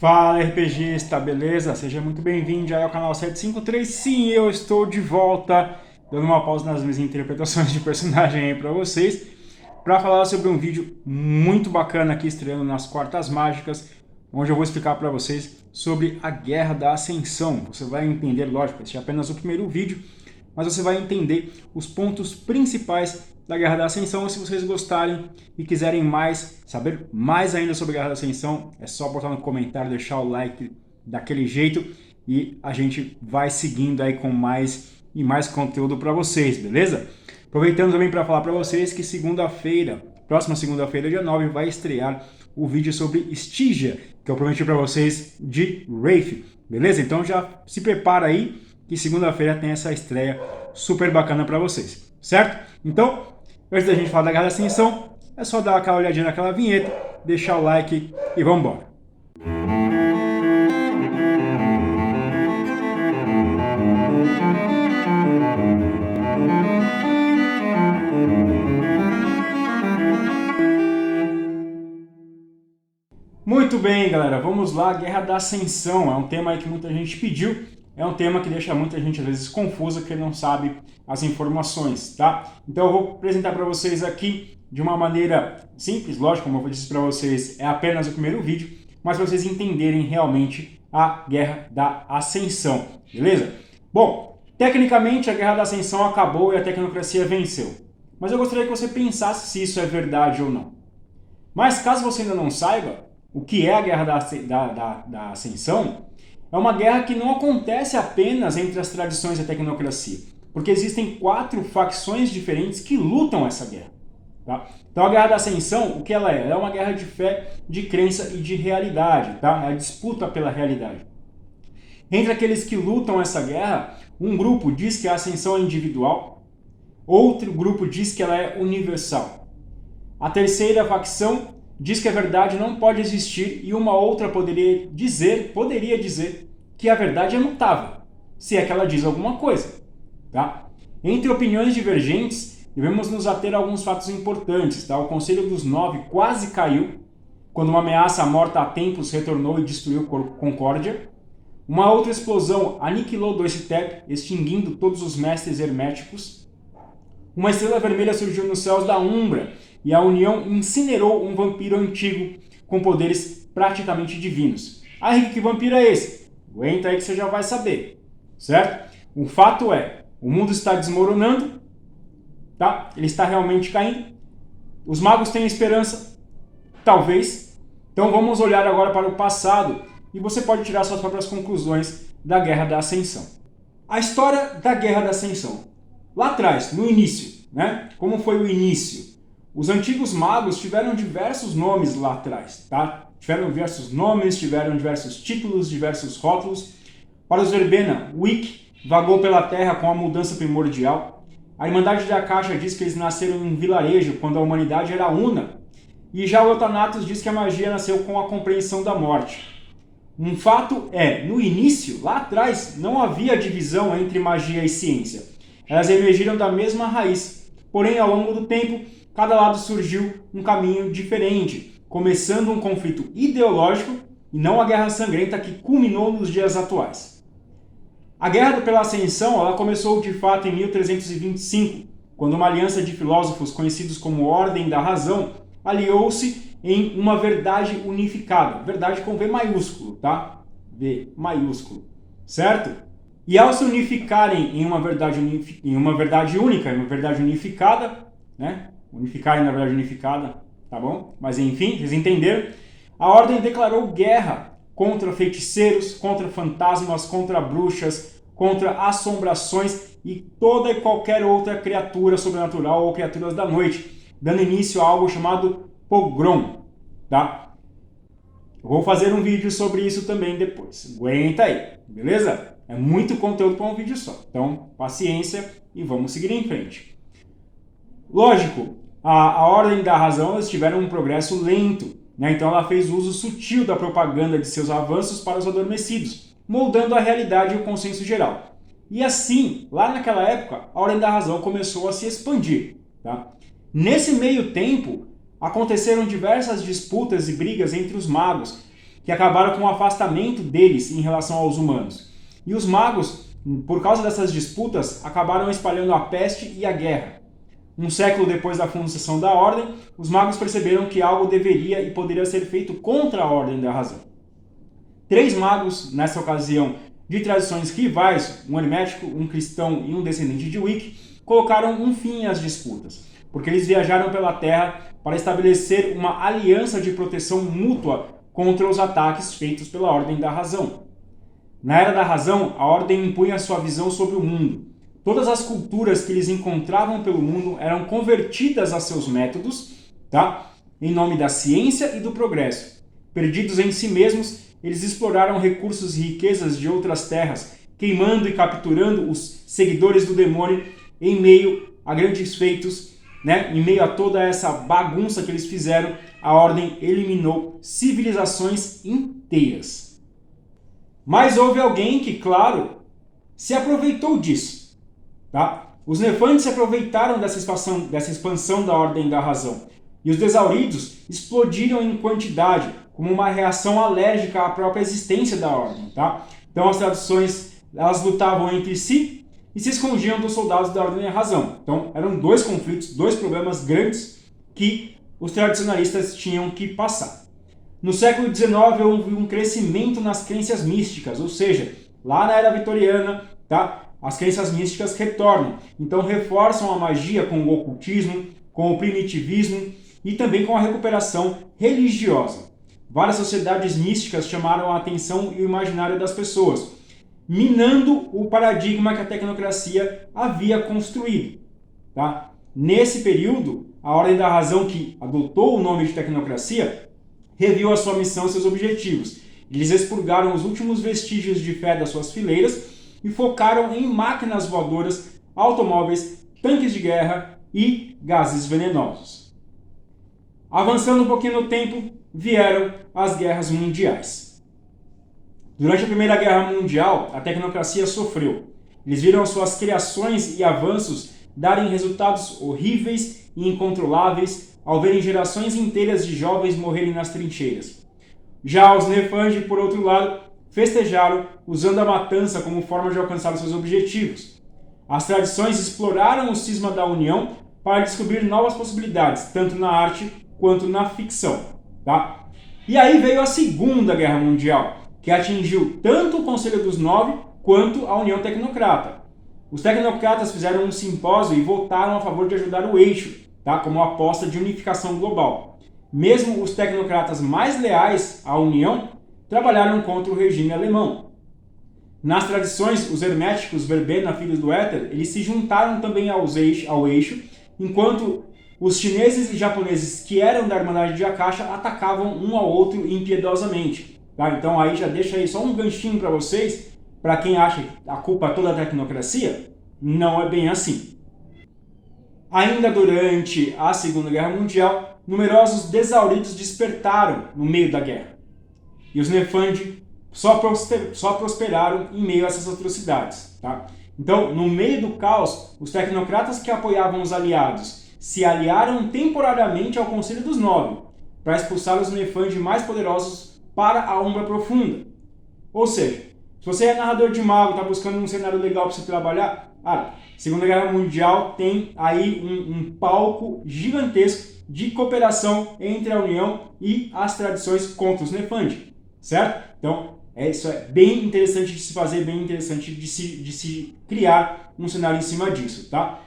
Fala RPGista, beleza? Seja muito bem-vindo ao canal 753. Sim, eu estou de volta, dando uma pausa nas minhas interpretações de personagem aí para vocês, para falar sobre um vídeo muito bacana aqui estreando nas Quartas Mágicas, onde eu vou explicar para vocês sobre a Guerra da Ascensão. Você vai entender, lógico, esse é apenas o primeiro vídeo, mas você vai entender os pontos principais da Guerra da Ascensão. Se vocês gostarem e quiserem mais, saber mais ainda sobre a Guerra da Ascensão, é só botar no comentário, deixar o like daquele jeito e a gente vai seguindo aí com mais e mais conteúdo para vocês, beleza? Aproveitando também para falar para vocês que segunda-feira, próxima segunda-feira, dia 9, vai estrear o vídeo sobre Stygia, que eu prometi para vocês de Wraith, beleza? Então já se prepara aí que segunda-feira tem essa estreia super bacana para vocês, certo? Então, Antes da gente falar da Guerra da Ascensão, é só dar aquela olhadinha naquela vinheta, deixar o like e vamos embora. Muito bem, galera, vamos lá. Guerra da Ascensão é um tema que muita gente pediu é um tema que deixa muita gente às vezes confusa, que não sabe as informações, tá? Então eu vou apresentar para vocês aqui de uma maneira simples, lógico, como eu disse para vocês, é apenas o primeiro vídeo, mas para vocês entenderem realmente a Guerra da Ascensão, beleza? Bom, tecnicamente a Guerra da Ascensão acabou e a tecnocracia venceu, mas eu gostaria que você pensasse se isso é verdade ou não. Mas caso você ainda não saiba o que é a Guerra da, da, da, da Ascensão, é uma guerra que não acontece apenas entre as tradições e a tecnocracia, porque existem quatro facções diferentes que lutam essa guerra. Tá? Então a Guerra da Ascensão, o que ela é? Ela é uma guerra de fé, de crença e de realidade, tá? É a disputa pela realidade. Entre aqueles que lutam essa guerra, um grupo diz que a ascensão é individual, outro grupo diz que ela é universal. A terceira facção diz que a verdade não pode existir e uma outra poderia dizer, poderia dizer que a verdade é mutável, se é que ela diz alguma coisa, tá? Entre opiniões divergentes, devemos nos ater a alguns fatos importantes, tá? O Conselho dos Nove quase caiu quando uma ameaça morta há tempos retornou e destruiu Concórdia. Uma outra explosão aniquilou Doicitep, extinguindo todos os mestres herméticos. Uma estrela vermelha surgiu nos céus da Umbra e a União incinerou um vampiro antigo com poderes praticamente divinos. Ah, que vampiro é esse? Aguenta aí que você já vai saber, certo? O fato é, o mundo está desmoronando, tá? Ele está realmente caindo. Os magos têm esperança? Talvez. Então vamos olhar agora para o passado e você pode tirar suas próprias conclusões da Guerra da Ascensão. A história da Guerra da Ascensão. Lá atrás, no início, né? Como foi o início? Os antigos magos tiveram diversos nomes lá atrás, tá? Tiveram diversos nomes, tiveram diversos títulos, diversos rótulos. Para os Verbena, Wick vagou pela terra com a mudança primordial. A Irmandade da Caixa diz que eles nasceram em um vilarejo quando a humanidade era una. E já o Eutanatos diz que a magia nasceu com a compreensão da morte. Um fato é, no início, lá atrás, não havia divisão entre magia e ciência. Elas emergiram da mesma raiz. Porém, ao longo do tempo, cada lado surgiu um caminho diferente, começando um conflito ideológico e não a guerra sangrenta que culminou nos dias atuais. A guerra pela ascensão ela começou de fato em 1325, quando uma aliança de filósofos conhecidos como Ordem da Razão aliou-se em uma verdade unificada, verdade com V maiúsculo, tá? V maiúsculo, certo? E ao se unificarem em uma verdade, em uma verdade única, em uma verdade unificada, né? Unificada, na verdade unificada, tá bom? Mas enfim, vocês entenderam? A ordem declarou guerra contra feiticeiros, contra fantasmas, contra bruxas, contra assombrações e toda e qualquer outra criatura sobrenatural ou criaturas da noite, dando início a algo chamado pogrom, tá? Eu vou fazer um vídeo sobre isso também depois. Aguenta aí, beleza? É muito conteúdo para um vídeo só. Então, paciência e vamos seguir em frente. Lógico, a, a ordem da razão eles tiveram um progresso lento, né? então ela fez uso sutil da propaganda de seus avanços para os adormecidos, moldando a realidade e o consenso geral. E assim, lá naquela época, a ordem da razão começou a se expandir. Tá? Nesse meio tempo, aconteceram diversas disputas e brigas entre os magos, que acabaram com o afastamento deles em relação aos humanos. E os magos, por causa dessas disputas, acabaram espalhando a peste e a guerra. Um século depois da fundação da ordem, os magos perceberam que algo deveria e poderia ser feito contra a ordem da razão. Três magos, nessa ocasião, de tradições rivais, um hermético, um cristão e um descendente de Wicca, colocaram um fim às disputas, porque eles viajaram pela Terra para estabelecer uma aliança de proteção mútua contra os ataques feitos pela Ordem da Razão. Na Era da Razão, a Ordem impunha sua visão sobre o mundo. Todas as culturas que eles encontravam pelo mundo eram convertidas a seus métodos, tá? em nome da ciência e do progresso. Perdidos em si mesmos, eles exploraram recursos e riquezas de outras terras, queimando e capturando os seguidores do demônio em meio a grandes feitos né? Em meio a toda essa bagunça que eles fizeram, a ordem eliminou civilizações inteiras. Mas houve alguém que, claro, se aproveitou disso. Tá? Os nefantes se aproveitaram dessa expansão, dessa expansão da ordem da razão. E os desauridos explodiram em quantidade, como uma reação alérgica à própria existência da ordem. Tá? Então as traduções elas lutavam entre si e se escondiam dos soldados da Ordem da Razão. Então, eram dois conflitos, dois problemas grandes que os tradicionalistas tinham que passar. No século XIX houve um crescimento nas crenças místicas, ou seja, lá na era vitoriana, tá? As crenças místicas retornam, então reforçam a magia com o ocultismo, com o primitivismo e também com a recuperação religiosa. Várias sociedades místicas chamaram a atenção e o imaginário das pessoas, minando o paradigma que a tecnocracia havia construído. Tá? Nesse período, a Ordem da Razão, que adotou o nome de tecnocracia, reviu a sua missão e seus objetivos. Eles expurgaram os últimos vestígios de fé das suas fileiras e focaram em máquinas voadoras, automóveis, tanques de guerra e gases venenosos. Avançando um pouquinho no tempo, vieram as guerras mundiais. Durante a Primeira Guerra Mundial, a tecnocracia sofreu. Eles viram suas criações e avanços darem resultados horríveis e incontroláveis ao verem gerações inteiras de jovens morrerem nas trincheiras. Já os Nefandi, por outro lado, festejaram usando a matança como forma de alcançar seus objetivos. As tradições exploraram o cisma da união para descobrir novas possibilidades, tanto na arte quanto na ficção. Tá? E aí veio a Segunda Guerra Mundial que atingiu tanto o Conselho dos Nove quanto a União Tecnocrata. Os tecnocratas fizeram um simpósio e votaram a favor de ajudar o eixo, tá, como aposta de unificação global. Mesmo os tecnocratas mais leais à União trabalharam contra o regime alemão. Nas tradições, os herméticos Verbena, filhos do Éter, eles se juntaram também aos eixo, ao eixo, enquanto os chineses e japoneses que eram da Irmandade de Akasha atacavam um ao outro impiedosamente. Tá? Então aí já deixa aí só um ganchinho para vocês, para quem acha que a culpa é toda da tecnocracia, não é bem assim. Ainda durante a Segunda Guerra Mundial, numerosos desauridos despertaram no meio da guerra. E os Nefandi só, prosper, só prosperaram em meio a essas atrocidades. Tá? Então, no meio do caos, os tecnocratas que apoiavam os aliados se aliaram temporariamente ao Conselho dos Nove para expulsar os Nefandi mais poderosos para a Umbra Profunda. Ou seja, se você é narrador de mago, está buscando um cenário legal para você trabalhar, cara, Segunda Guerra Mundial tem aí um, um, palco gigantesco de cooperação entre a União e as tradições contra os Nefandi, certo? Então, é, isso é bem interessante de se fazer, bem interessante de se, de se criar um cenário em cima disso, tá?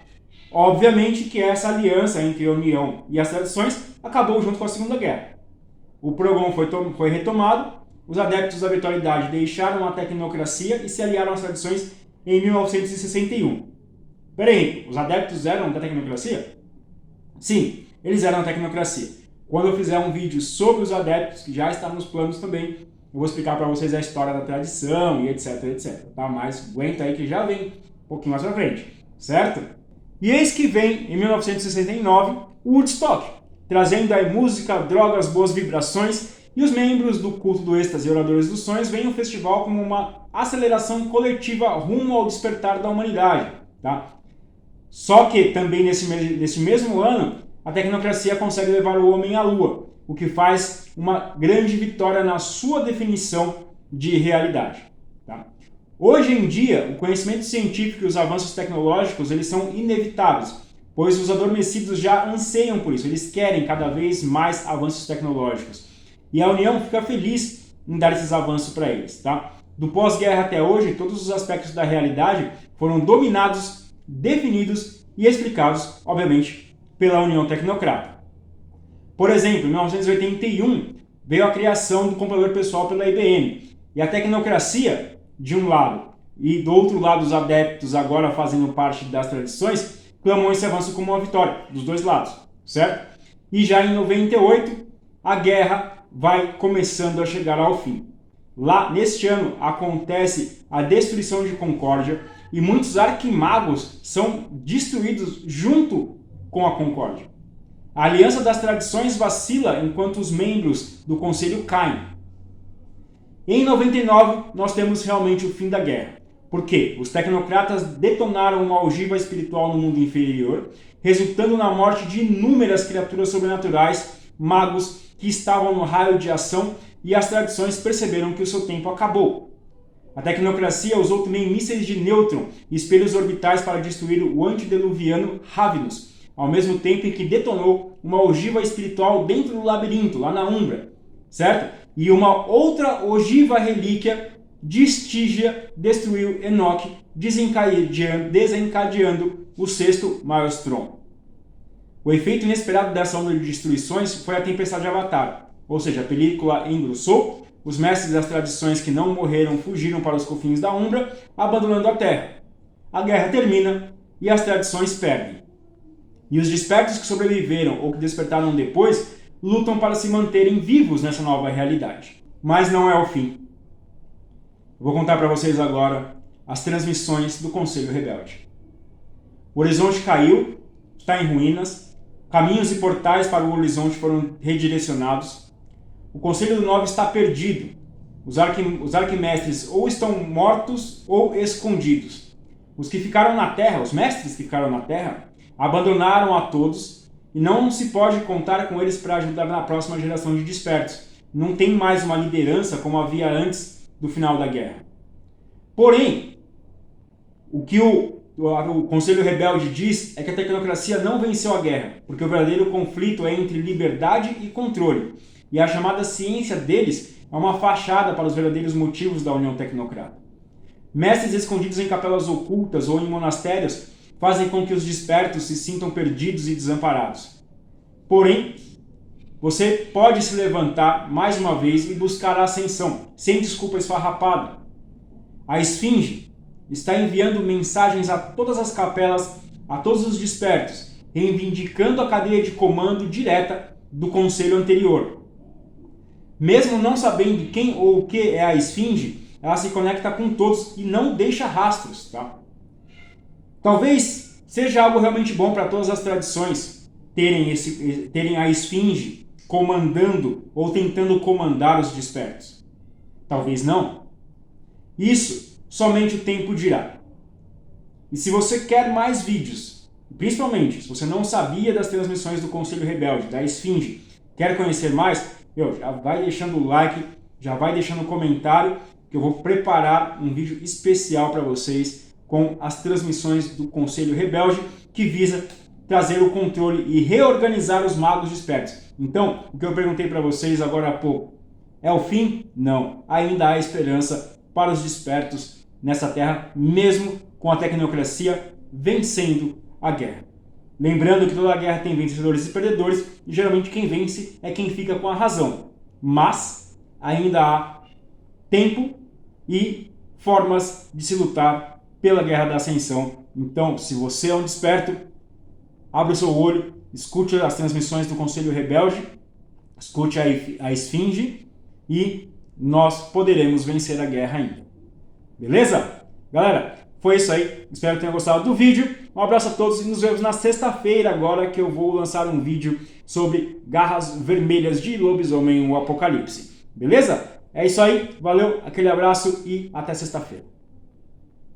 Obviamente que essa aliança entre a União e as tradições acabou junto com a Segunda Guerra o Progon foi, foi retomado, os adeptos da virtualidade deixaram a tecnocracia e se aliaram às tradições em 1961. Peraí, os adeptos eram da tecnocracia? Sim, eles eram da tecnocracia. Quando eu fizer um vídeo sobre os adeptos, que já está nos planos também, eu vou explicar para vocês a história da tradição e etc, etc. Tá? Mas aguenta aí que já vem um pouquinho mais pra frente, certo? E eis que vem, em 1969, o Woodstock, trazendo aí música, drogas, boas vibrações, e os membros do culto do êxtase e oradores dos sonhos veem o festival como uma aceleração coletiva rumo ao despertar da humanidade. Tá? Só que também nesse, nesse mesmo ano, a tecnocracia consegue levar o homem à lua. O que faz uma grande vitória na sua definição de realidade. Tá? Hoje em dia, o conhecimento científico e os avanços tecnológicos eles são inevitáveis, pois os adormecidos já anseiam por isso, eles querem cada vez mais avanços tecnológicos. E a União fica feliz em dar esses avanços para eles. Tá? Do pós-guerra até hoje, todos os aspectos da realidade foram dominados, definidos e explicados, obviamente, pela União Tecnocrata. Por exemplo, em 1981 veio a criação do computador pessoal pela IBM e a tecnocracia, de um lado, e do outro lado, os adeptos, agora fazendo parte das tradições, clamou esse avanço como uma vitória, dos dois lados, certo? E já em 98, a guerra vai começando a chegar ao fim. Lá, neste ano, acontece a destruição de Concórdia e muitos arquimagos são destruídos junto com a Concórdia. A aliança das tradições vacila enquanto os membros do conselho caem. Em 99, nós temos realmente o fim da guerra. Porque os tecnocratas detonaram uma algiva espiritual no mundo inferior, resultando na morte de inúmeras criaturas sobrenaturais, magos que estavam no raio de ação e as tradições perceberam que o seu tempo acabou. A tecnocracia usou também mísseis de nêutron e espelhos orbitais para destruir o antediluviano Ravenus, ao mesmo tempo em que detonou uma ogiva espiritual dentro do labirinto, lá na Umbra, certo? E uma outra ogiva relíquia de Stygia destruiu Enoch, desencadeando, desencadeando o sexto Maelstrom. O efeito inesperado dessa onda de destruições foi a tempestade de Avatar, ou seja, a película engrossou, os mestres das tradições que não morreram fugiram para os confins da Umbra, abandonando a Terra. A guerra termina e as tradições perdem. E os despertos que sobreviveram ou que despertaram depois lutam para se manterem vivos nessa nova realidade. Mas não é o fim. Vou contar para vocês agora as transmissões do Conselho Rebelde. O horizonte caiu, está em ruínas, caminhos e portais para o horizonte foram redirecionados, o Conselho do Nove está perdido. Os, arqui, os arquimestres ou estão mortos ou escondidos. Os que ficaram na terra, os mestres que ficaram na terra, abandonaram a todos e não se pode contar com eles para ajudar na próxima geração de despertos. Não tem mais uma liderança como havia antes do final da guerra. Porém, o que o, o, Conselho Rebelde diz é que a tecnocracia não venceu a guerra, porque o verdadeiro conflito é entre liberdade e controle e a chamada ciência deles é uma fachada para os verdadeiros motivos da União Tecnocrata. Mestres escondidos em capelas ocultas ou em monastérios fazem com que os despertos se sintam perdidos e desamparados. Porém, você pode se levantar mais uma vez e buscar a ascensão, sem desculpa esfarrapada. A Esfinge está enviando mensagens a todas as capelas, a todos os despertos, reivindicando a cadeia de comando direta do conselho anterior, mesmo não sabendo quem ou o que é a esfinge, ela se conecta com todos e não deixa rastros, tá? Talvez seja algo realmente bom para todas as tradições terem, esse, terem a esfinge comandando ou tentando comandar os despertos. Talvez não. Isso somente o tempo dirá. E se você quer mais vídeos, principalmente se você não sabia das transmissões do Conselho Rebelde, da Esfinge, quer conhecer mais, meu, já vai deixando o like, já vai deixando o comentário, que eu vou preparar um vídeo especial para vocês com as transmissões do Conselho Rebelde, que visa trazer o controle e reorganizar os magos despertos. Então, o que eu perguntei para vocês agora há pouco, é o fim? Não. Ainda há esperança para os despertos nessa terra, mesmo com a tecnocracia vencendo a guerra. Lembrando que toda guerra tem vencedores e perdedores, e geralmente quem vence é quem fica com a razão. Mas ainda há tempo e formas de se lutar pela guerra da ascensão. Então, se você é um desperto, abra o seu olho, escute as transmissões do Conselho Rebelde, escute a Esfinge e nós poderemos vencer a guerra ainda. Beleza? Galera, foi isso aí. Espero que tenham gostado do vídeo. Um abraço a todos e nos vemos na sexta-feira agora que eu vou lançar um vídeo sobre garras vermelhas de lobisomem o apocalipse. Beleza? É isso aí. Valeu, aquele abraço e até sexta-feira.